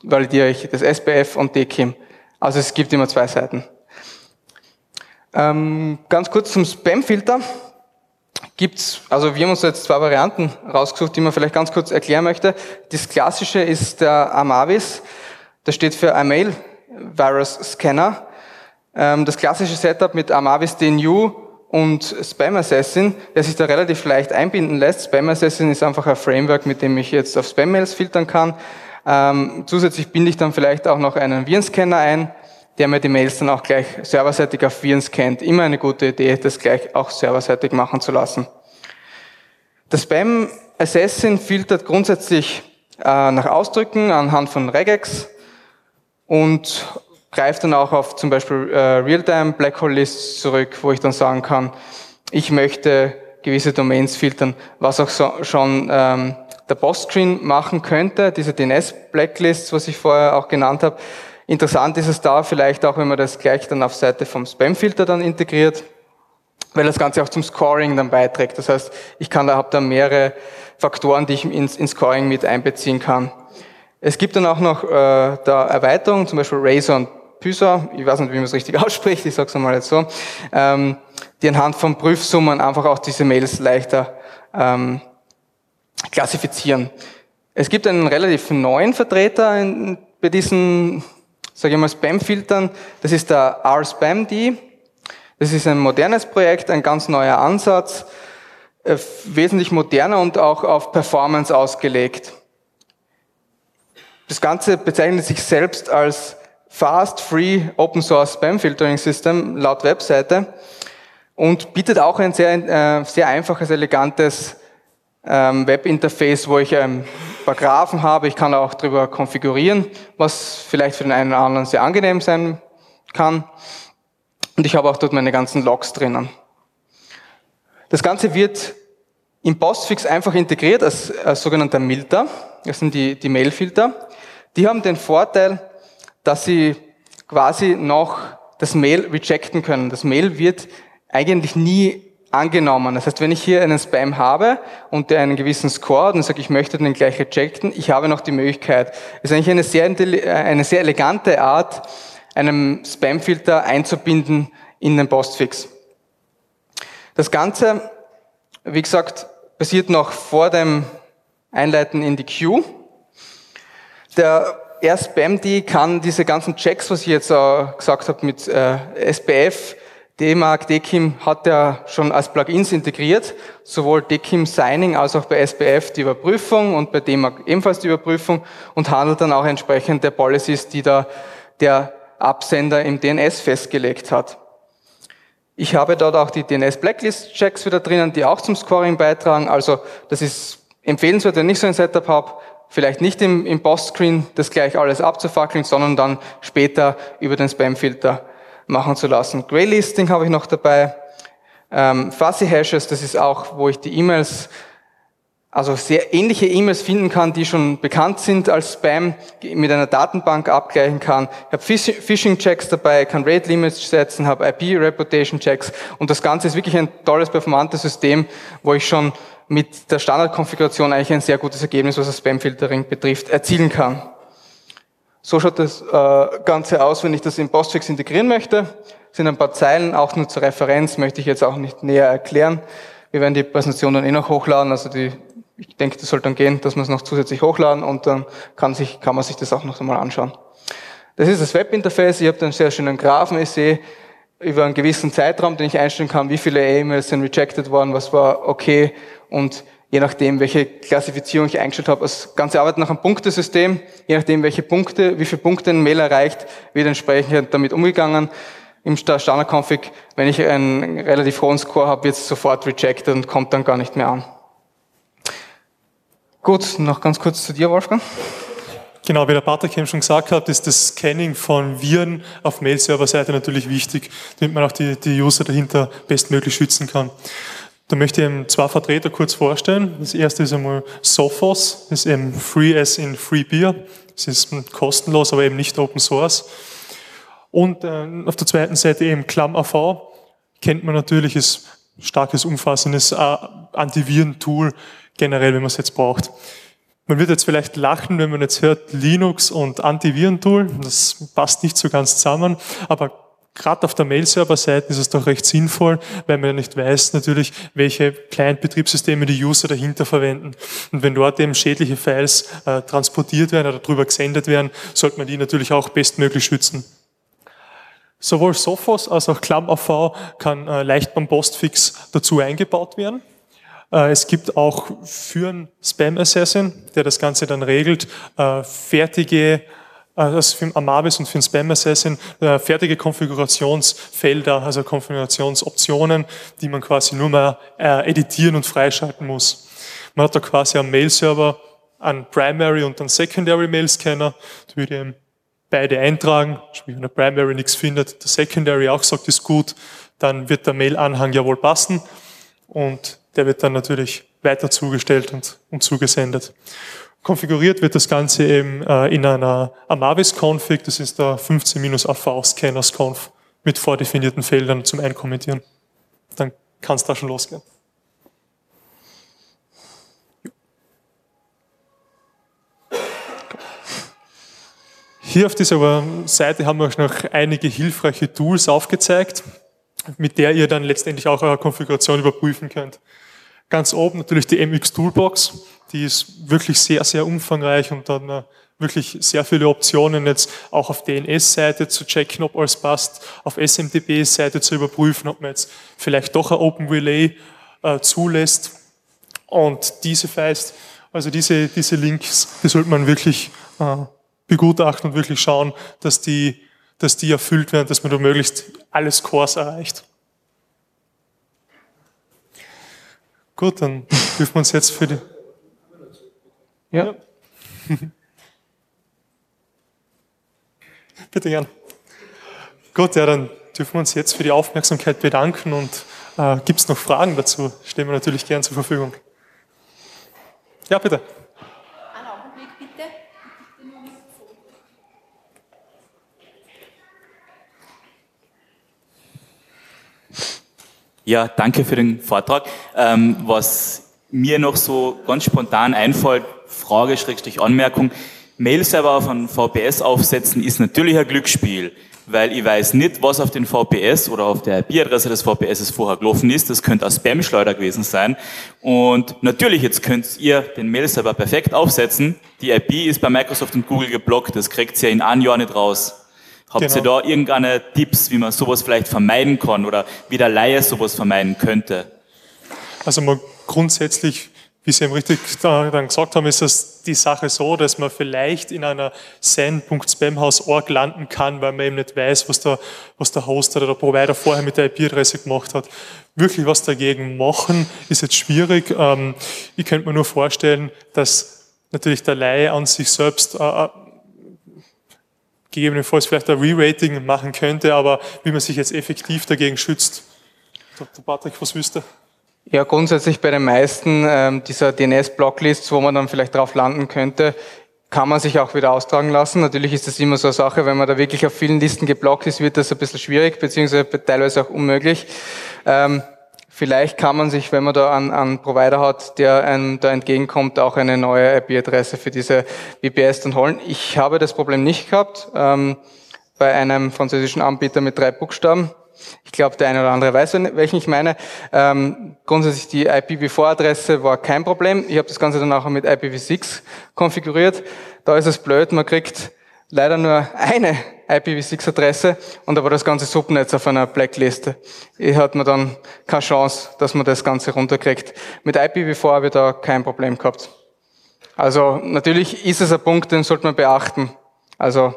validiere ich das SPF und DKIM. Also es gibt immer zwei Seiten. Ähm, ganz kurz zum Spam-Filter. Gibt's, also wir haben uns jetzt zwei Varianten rausgesucht, die man vielleicht ganz kurz erklären möchte. Das klassische ist der Amavis. Das steht für Email Virus Scanner. Ähm, das klassische Setup mit Amavis DNU und Spam Assassin, der sich da relativ leicht einbinden lässt. Spam Assassin ist einfach ein Framework, mit dem ich jetzt auf Spam-Mails filtern kann. Ähm, zusätzlich binde ich dann vielleicht auch noch einen Virenscanner ein, der mir die Mails dann auch gleich serverseitig auf Viren scannt. Immer eine gute Idee, das gleich auch serverseitig machen zu lassen. Das Spam Assassin filtert grundsätzlich äh, nach Ausdrücken anhand von Regex und greift dann auch auf zum Beispiel äh, Realtime Blackhole Lists zurück, wo ich dann sagen kann, ich möchte gewisse Domains filtern, was auch so, schon ähm, der Boss-Screen machen könnte, diese DNS-Blacklists, was ich vorher auch genannt habe. Interessant ist es da vielleicht auch, wenn man das gleich dann auf Seite vom Spam-Filter dann integriert, weil das Ganze auch zum Scoring dann beiträgt. Das heißt, ich kann da, habe da mehrere Faktoren, die ich ins, ins Scoring mit einbeziehen kann. Es gibt dann auch noch äh, da Erweiterungen, zum Beispiel Razor und Pysa, ich weiß nicht, wie man es richtig ausspricht, ich sage es mal jetzt so, ähm, die anhand von Prüfsummen einfach auch diese Mails leichter ähm, klassifizieren. Es gibt einen relativ neuen Vertreter in, bei diesen, sage ich mal, Spam-Filtern. Das ist der RSpamD. Das ist ein modernes Projekt, ein ganz neuer Ansatz, äh, wesentlich moderner und auch auf Performance ausgelegt. Das Ganze bezeichnet sich selbst als Fast Free Open Source Spam Filtering System laut Webseite und bietet auch ein sehr, äh, sehr einfaches, elegantes ähm, Webinterface, wo ich ein paar Graphen habe. Ich kann auch darüber konfigurieren, was vielleicht für den einen oder anderen sehr angenehm sein kann. Und ich habe auch dort meine ganzen Logs drinnen. Das Ganze wird im Postfix einfach integriert als, als sogenannter Milter. Das sind die, die Mailfilter. Die haben den Vorteil, dass sie quasi noch das Mail rejecten können. Das Mail wird eigentlich nie angenommen. Das heißt, wenn ich hier einen Spam habe und der einen gewissen Score und sage, ich möchte den gleich rejecten, ich habe noch die Möglichkeit. Das ist eigentlich eine sehr, äh, eine sehr elegante Art, einen Spamfilter einzubinden in den Postfix. Das Ganze, wie gesagt, passiert noch vor dem Einleiten in die Queue. Der RSpamD kann diese ganzen Checks, was ich jetzt äh, gesagt habe mit äh, SPF, DMARC, DKIM hat er schon als Plugins integriert, sowohl DKIM Signing als auch bei SPF die Überprüfung und bei DMARC ebenfalls die Überprüfung und handelt dann auch entsprechend der Policies, die da der Absender im DNS festgelegt hat. Ich habe dort auch die DNS-Blacklist-Checks wieder drinnen, die auch zum Scoring beitragen. Also das ist empfehlenswert, wenn ich so ein Setup habe, vielleicht nicht im, im Post-Screen das gleich alles abzufackeln, sondern dann später über den Spam-Filter machen zu lassen. Graylisting habe ich noch dabei. Ähm, Fuzzy Hashes, das ist auch, wo ich die E-Mails, also sehr ähnliche E-Mails finden kann, die schon bekannt sind als Spam, mit einer Datenbank abgleichen kann. Ich habe Phishing-Checks dabei, kann Rate-Limits setzen, habe IP-Reputation-Checks und das Ganze ist wirklich ein tolles, performantes System, wo ich schon mit der Standardkonfiguration eigentlich ein sehr gutes Ergebnis, was das Spam-Filtering betrifft, erzielen kann. So schaut das äh, Ganze aus, wenn ich das in Postfix integrieren möchte. Das sind ein paar Zeilen, auch nur zur Referenz, möchte ich jetzt auch nicht näher erklären. Wir werden die Präsentation dann eh noch hochladen, also die, ich denke, das soll dann gehen, dass wir es noch zusätzlich hochladen und dann kann, sich, kann man sich das auch noch einmal anschauen. Das ist das Webinterface, ihr habt einen sehr schönen Graphen, ich sehe über einen gewissen Zeitraum, den ich einstellen kann, wie viele E-Mails sind rejected worden, was war okay und je nachdem, welche Klassifizierung ich eingestellt habe. Das Ganze arbeitet nach einem Punktesystem. Je nachdem, welche Punkte, wie viele Punkte ein Mail erreicht, wird entsprechend damit umgegangen. Im Standard-Config, wenn ich einen relativ hohen Score habe, wird es sofort rejected und kommt dann gar nicht mehr an. Gut, noch ganz kurz zu dir, Wolfgang. Genau, wie der Patrick eben schon gesagt hat, ist das Scanning von Viren auf Mail-Server-Seite natürlich wichtig, damit man auch die, die User dahinter bestmöglich schützen kann. Da möchte ich eben zwei Vertreter kurz vorstellen. Das erste ist einmal Sophos, das ist eben Free as in Free Beer. Das ist kostenlos, aber eben nicht Open Source. Und äh, auf der zweiten Seite eben ClamAV. Kennt man natürlich, ist starkes, umfassendes äh, Antiviren-Tool generell, wenn man es jetzt braucht. Man wird jetzt vielleicht lachen, wenn man jetzt hört Linux und Antiviren-Tool. Das passt nicht so ganz zusammen, aber gerade auf der Mail-Server-Seite ist es doch recht sinnvoll, weil man ja nicht weiß natürlich, welche Client-Betriebssysteme die User dahinter verwenden. Und wenn dort eben schädliche Files äh, transportiert werden oder darüber gesendet werden, sollte man die natürlich auch bestmöglich schützen. Sowohl Sophos als auch ClamAV kann äh, leicht beim Postfix dazu eingebaut werden. Äh, es gibt auch für einen Spam Assassin, der das Ganze dann regelt, äh, fertige also für Amavis und für den Spam Assassin äh, fertige Konfigurationsfelder, also Konfigurationsoptionen, die man quasi nur mal äh, editieren und freischalten muss. Man hat da quasi am Mail-Server einen Primary und einen Secondary Mail Scanner. Da würde ich beide eintragen. Wenn der Primary nichts findet, der Secondary auch sagt, ist gut, dann wird der Mail-Anhang ja wohl passen und der wird dann natürlich weiter zugestellt und, und zugesendet. Konfiguriert wird das Ganze eben äh, in einer Amavis-Config, das ist der 15-AV-Scanners-Conf mit vordefinierten Feldern zum Einkommentieren. Dann kann es da schon losgehen. Hier auf dieser Seite haben wir euch noch einige hilfreiche Tools aufgezeigt, mit der ihr dann letztendlich auch eure Konfiguration überprüfen könnt. Ganz oben natürlich die MX Toolbox. Die ist wirklich sehr, sehr umfangreich und dann äh, wirklich sehr viele Optionen jetzt auch auf DNS-Seite zu checken, ob alles passt, auf SMTP-Seite zu überprüfen, ob man jetzt vielleicht doch ein Open Relay äh, zulässt. Und diese Files, also diese, diese Links, die sollte man wirklich äh, begutachten und wirklich schauen, dass die, dass die erfüllt werden, dass man da möglichst alle Scores erreicht. Gut, dann dürfen wir uns jetzt für die. Ja. Bitte gern. Gut, ja, dann dürfen wir uns jetzt für die Aufmerksamkeit bedanken und äh, gibt es noch Fragen dazu? Stehen wir natürlich gern zur Verfügung. Ja, bitte. Ja, danke für den Vortrag. Ähm, was mir noch so ganz spontan einfällt, Frage, Schrägstrich Anmerkung, Mail-Server von VPS aufsetzen ist natürlich ein Glücksspiel. weil ich weiß nicht, was auf den VPS oder auf der IP-Adresse des VPS vorher gelaufen ist. Das könnte ein Spam-Schleuder gewesen sein. Und natürlich, jetzt könnt ihr den Mail-Server perfekt aufsetzen. Die IP ist bei Microsoft und Google geblockt. Das kriegt ihr in einem Jahr nicht raus. Habt genau. ihr da irgendeine Tipps, wie man sowas vielleicht vermeiden kann oder wie der Laie sowas vermeiden könnte? Also mal grundsätzlich wie Sie eben richtig dann gesagt haben, ist das die Sache so, dass man vielleicht in einer sen.spamhaus.org landen kann, weil man eben nicht weiß, was der, was der Host oder der Provider vorher mit der IP-Adresse gemacht hat. Wirklich was dagegen machen, ist jetzt schwierig. Ähm, ich könnte mir nur vorstellen, dass natürlich der Laie an sich selbst äh, äh, gegebenenfalls vielleicht ein Re-Rating machen könnte, aber wie man sich jetzt effektiv dagegen schützt. Dr. Patrick, was wüsste? Ja, grundsätzlich bei den meisten ähm, dieser DNS-Blocklists, wo man dann vielleicht drauf landen könnte, kann man sich auch wieder austragen lassen. Natürlich ist das immer so eine Sache, wenn man da wirklich auf vielen Listen geblockt ist, wird das ein bisschen schwierig, beziehungsweise teilweise auch unmöglich. Ähm, vielleicht kann man sich, wenn man da einen, einen Provider hat, der einem da entgegenkommt, auch eine neue IP-Adresse für diese VPS dann holen. Ich habe das Problem nicht gehabt ähm, bei einem französischen Anbieter mit drei Buchstaben. Ich glaube, der eine oder andere weiß, welchen ich meine. Ähm, grundsätzlich die IPv4-Adresse war kein Problem. Ich habe das Ganze dann auch mit IPv6 konfiguriert. Da ist es blöd, man kriegt leider nur eine IPv6-Adresse und da war das ganze Subnetz auf einer Blackliste. Ich hat man dann keine Chance, dass man das Ganze runterkriegt. Mit IPv4 habe ich da kein Problem gehabt. Also natürlich ist es ein Punkt, den sollte man beachten. Also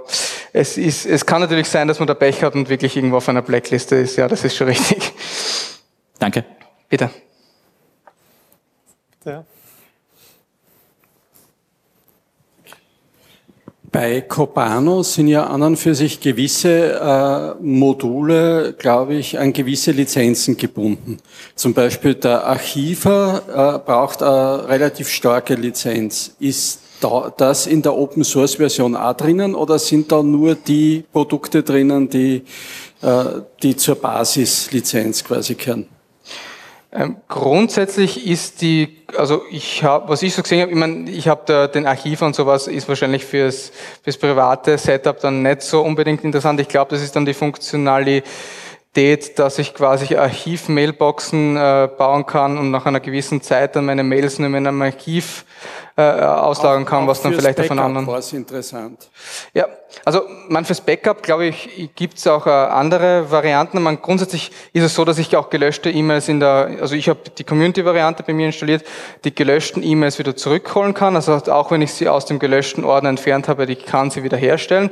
es, ist, es kann natürlich sein, dass man da Pech hat und wirklich irgendwo auf einer Blackliste ist. Ja, das ist schon richtig. Danke. Bitte. Ja. Bei Copano sind ja an und für sich gewisse äh, Module, glaube ich, an gewisse Lizenzen gebunden. Zum Beispiel der Archiver äh, braucht eine relativ starke Lizenz. Ist da, das in der Open Source Version auch drinnen oder sind da nur die Produkte drinnen, die, äh, die zur Basislizenz quasi gehören? Ähm, grundsätzlich ist die, also ich habe, was ich so gesehen habe, ich meine, ich habe da den Archiv und sowas ist wahrscheinlich fürs, fürs private Setup dann nicht so unbedingt interessant. Ich glaube, das ist dann die Funktionalität, dass ich quasi Archiv-Mailboxen äh, bauen kann und nach einer gewissen Zeit dann meine Mails nur in einem Archiv äh, auslagern kann, auch, was dann vielleicht von anderen. War interessant. Ja, also man fürs Backup, glaube ich, gibt es auch äh, andere Varianten. Man grundsätzlich ist es so, dass ich auch gelöschte E-Mails in der, also ich habe die Community-Variante bei mir installiert, die gelöschten E-Mails wieder zurückholen kann. Also auch wenn ich sie aus dem gelöschten Ordner entfernt habe, ich kann sie wieder herstellen.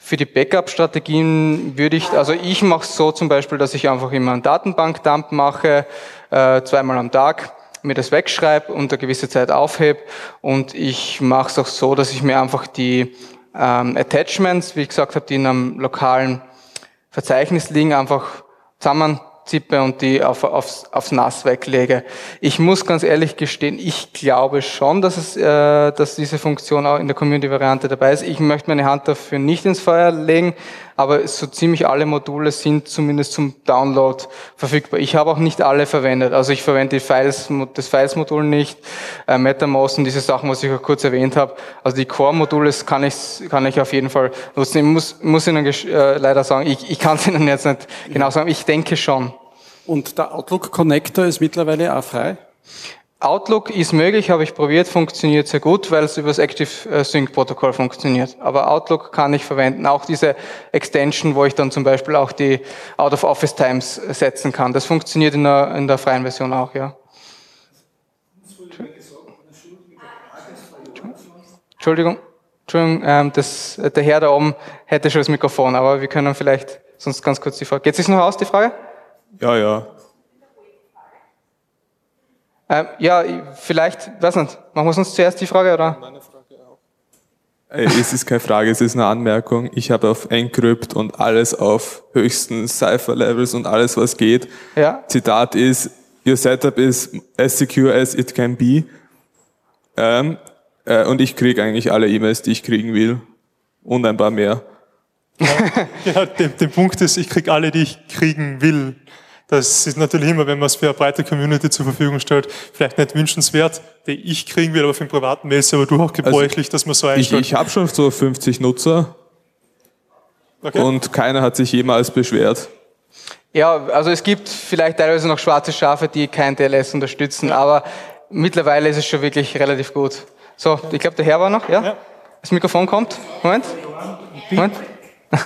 Für die Backup-Strategien würde ich, also ich mache es so zum Beispiel, dass ich einfach immer einen Datenbank-Dump mache, äh, zweimal am Tag mir das wegschreibe und eine gewisse Zeit aufhebe. Und ich mache es auch so, dass ich mir einfach die ähm, Attachments, wie ich gesagt habe, die in einem lokalen Verzeichnis liegen, einfach zusammen zippe und die auf, aufs, aufs Nass weglege. Ich muss ganz ehrlich gestehen, ich glaube schon, dass, es, äh, dass diese Funktion auch in der Community-Variante dabei ist. Ich möchte meine Hand dafür nicht ins Feuer legen, aber so ziemlich alle Module sind zumindest zum Download verfügbar. Ich habe auch nicht alle verwendet. Also ich verwende die Files, das Files-Modul nicht, äh, MetaMost und diese Sachen, was ich auch kurz erwähnt habe. Also die Core-Module kann ich, kann ich auf jeden Fall nutzen. Ich muss, muss Ihnen äh, leider sagen, ich, ich kann es Ihnen jetzt nicht genau sagen, ich denke schon. Und der Outlook Connector ist mittlerweile auch frei? Outlook ist möglich, habe ich probiert, funktioniert sehr gut, weil es über das Active äh, Sync Protokoll funktioniert. Aber Outlook kann ich verwenden. Auch diese Extension, wo ich dann zum Beispiel auch die Out of Office Times setzen kann. Das funktioniert in der, in der freien Version auch, ja. Entschuldigung, Entschuldigung, ähm, das, der Herr da oben hätte schon das Mikrofon, aber wir können vielleicht sonst ganz kurz die Frage. Geht es sich noch aus, die Frage? Ja, ja. Ähm, ja, vielleicht, weiß nicht, machen wir uns zuerst die Frage, oder? Meine Frage auch. Es ist keine Frage, es ist eine Anmerkung. Ich habe auf Encrypt und alles auf höchsten Cipher-Levels und alles, was geht. Ja. Zitat ist, your setup is as secure as it can be. Ähm, äh, und ich kriege eigentlich alle E-Mails, die ich kriegen will. Und ein paar mehr. Ja, genau, der, der Punkt ist, ich kriege alle, die ich kriegen will. Das ist natürlich immer, wenn man es für eine breite Community zur Verfügung stellt, vielleicht nicht wünschenswert, die ich kriegen will, aber für den privaten Mail ist aber du auch gebräuchlich, also dass man so einstellt. Ich, ich habe schon so 50 Nutzer. Okay. Und keiner hat sich jemals beschwert. Ja, also es gibt vielleicht teilweise noch schwarze Schafe, die kein TLS unterstützen, aber mittlerweile ist es schon wirklich relativ gut. So, ich glaube, der Herr war noch, ja? ja. Das Mikrofon kommt. Moment. Moment.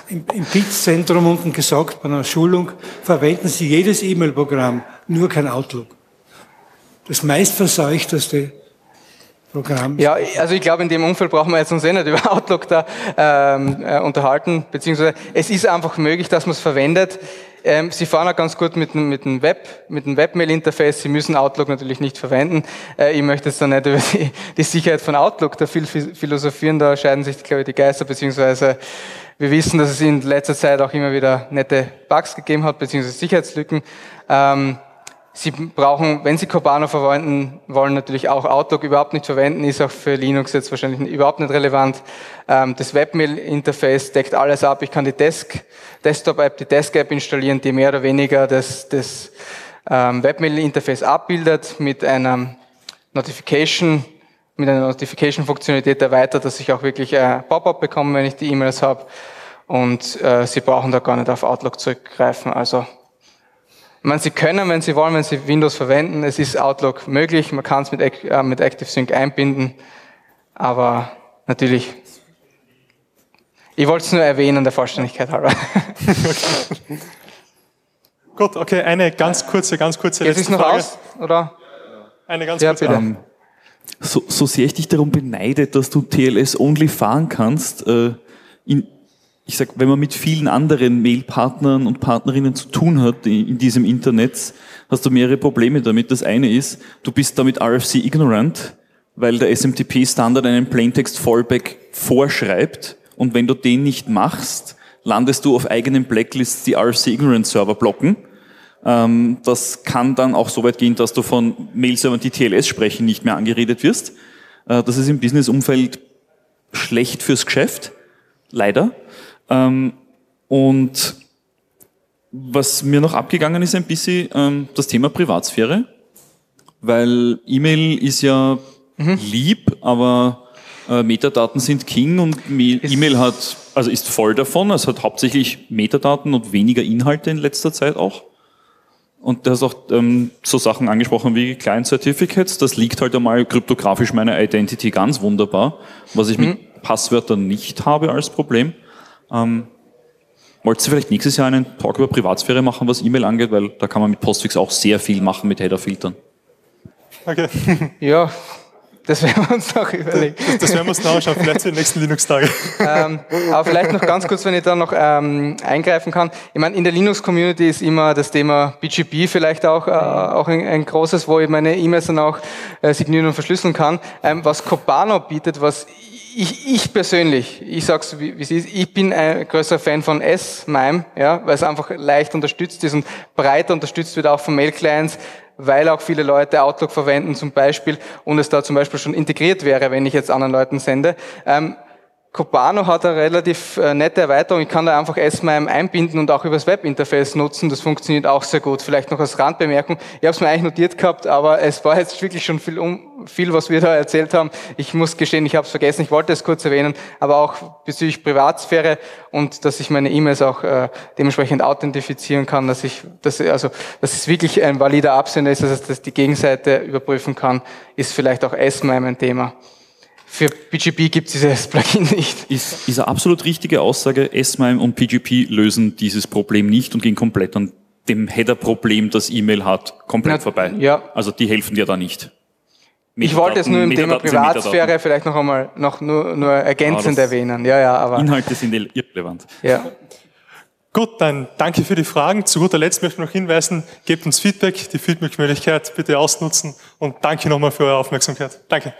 Im, im BITS-Zentrum unten gesagt, bei einer Schulung, verwenden Sie jedes E-Mail-Programm, nur kein Outlook. Das meistverseuchteste Programm. Ja, also ich glaube, in dem Umfeld brauchen wir jetzt uns eh nicht über Outlook da ähm, äh, unterhalten, beziehungsweise es ist einfach möglich, dass man es verwendet. Ähm, Sie fahren auch ganz gut mit, mit dem Web, mit dem Webmail-Interface. Sie müssen Outlook natürlich nicht verwenden. Äh, ich möchte jetzt da nicht über die, die Sicherheit von Outlook da viel philosophieren. Da scheiden sich, glaube ich, die Geister, beziehungsweise wir wissen, dass es in letzter Zeit auch immer wieder nette Bugs gegeben hat, beziehungsweise Sicherheitslücken. Ähm, Sie brauchen, wenn Sie Copano verwenden wollen, natürlich auch Outlook überhaupt nicht verwenden, ist auch für Linux jetzt wahrscheinlich überhaupt nicht relevant. Ähm, das Webmail-Interface deckt alles ab. Ich kann die Desk, Desktop-App, die Desk-App installieren, die mehr oder weniger das, das ähm, Webmail-Interface abbildet mit einer Notification, mit einer Notification-Funktionalität erweitert, dass ich auch wirklich äh, Pop-up bekomme, wenn ich die E-Mails habe. Und äh, Sie brauchen da gar nicht auf Outlook zurückgreifen. Also ich meine, Sie können, wenn Sie wollen, wenn Sie Windows verwenden, es ist Outlook möglich, man kann es mit, äh, mit ActiveSync einbinden, aber natürlich, ich wollte es nur erwähnen, der Vollständigkeit halber. Okay. Gut, okay, eine ganz kurze, ganz kurze letzte Jetzt ist noch Frage. aus, oder? Eine ganz ja, kurze Frage. Ähm, so, so sehr ich dich darum beneide, dass du TLS-only fahren kannst, äh, in, ich sag, wenn man mit vielen anderen Mailpartnern und Partnerinnen zu tun hat in diesem Internet, hast du mehrere Probleme damit. Das eine ist, du bist damit RFC ignorant, weil der SMTP-Standard einen Plaintext Fallback vorschreibt und wenn du den nicht machst, landest du auf eigenen Blacklists, die RFC Ignorant Server blocken. Ähm, das kann dann auch so weit gehen, dass du von Mail-Servern, die TLS sprechen, nicht mehr angeredet wirst. Äh, das ist im Business-Umfeld schlecht fürs Geschäft, leider. Ähm, und was mir noch abgegangen ist ein bisschen ähm, das Thema Privatsphäre, weil E-Mail ist ja mhm. lieb, aber äh, Metadaten sind King und E-Mail hat, also ist voll davon, es hat hauptsächlich Metadaten und weniger Inhalte in letzter Zeit auch. Und du hast auch ähm, so Sachen angesprochen wie Client Certificates. Das liegt halt einmal kryptografisch meiner Identity ganz wunderbar, was ich mhm. mit Passwörtern nicht habe als Problem. Ähm, Wolltest du vielleicht nächstes Jahr einen Talk über Privatsphäre machen, was E-Mail angeht, weil da kann man mit Postfix auch sehr viel machen mit Header-Filtern. Okay. Ja, das werden wir uns noch überlegen. Das, das werden wir uns noch anschauen, vielleicht für die nächsten Linux-Tage. Ähm, aber vielleicht noch ganz kurz, wenn ich da noch ähm, eingreifen kann. Ich meine, in der Linux-Community ist immer das Thema BGP vielleicht auch, äh, auch ein, ein, großes, wo ich meine E-Mails dann auch äh, signieren und verschlüsseln kann. Ähm, was Copano bietet, was ich, ich persönlich, ich sag's wie, wie es ist, ich bin ein größerer Fan von S-MIME, ja, weil es einfach leicht unterstützt ist und breiter unterstützt wird auch von Mail-Clients, weil auch viele Leute Outlook verwenden zum Beispiel und es da zum Beispiel schon integriert wäre, wenn ich jetzt anderen Leuten sende. Ähm, Copano hat eine relativ äh, nette Erweiterung. Ich kann da einfach S-MIME einbinden und auch übers Webinterface nutzen. Das funktioniert auch sehr gut. Vielleicht noch als Randbemerkung. Ich habe es mir eigentlich notiert gehabt, aber es war jetzt wirklich schon viel, um, viel was wir da erzählt haben. Ich muss gestehen, ich habe es vergessen. Ich wollte es kurz erwähnen, aber auch bezüglich Privatsphäre und dass ich meine E-Mails auch äh, dementsprechend authentifizieren kann, dass ich, dass, also, dass es wirklich ein valider Absender ist, dass es die Gegenseite überprüfen kann, ist vielleicht auch S-MIME ein Thema. Für PGP gibt es dieses Plugin nicht. Ist, ist eine absolut richtige Aussage. S-MIME und PGP lösen dieses Problem nicht und gehen komplett an dem Header-Problem, das E-Mail hat, komplett Na, vorbei. Ja. Also die helfen dir da nicht. Ich wollte es nur im Thema Privatsphäre vielleicht noch einmal noch nur, nur ergänzend ja, erwähnen. Ja, ja, aber Inhalte sind irrelevant. Ja. Gut, dann danke für die Fragen. Zu guter Letzt möchte ich noch hinweisen, gebt uns Feedback, die Feedback-Möglichkeit bitte ausnutzen und danke nochmal für eure Aufmerksamkeit. Danke.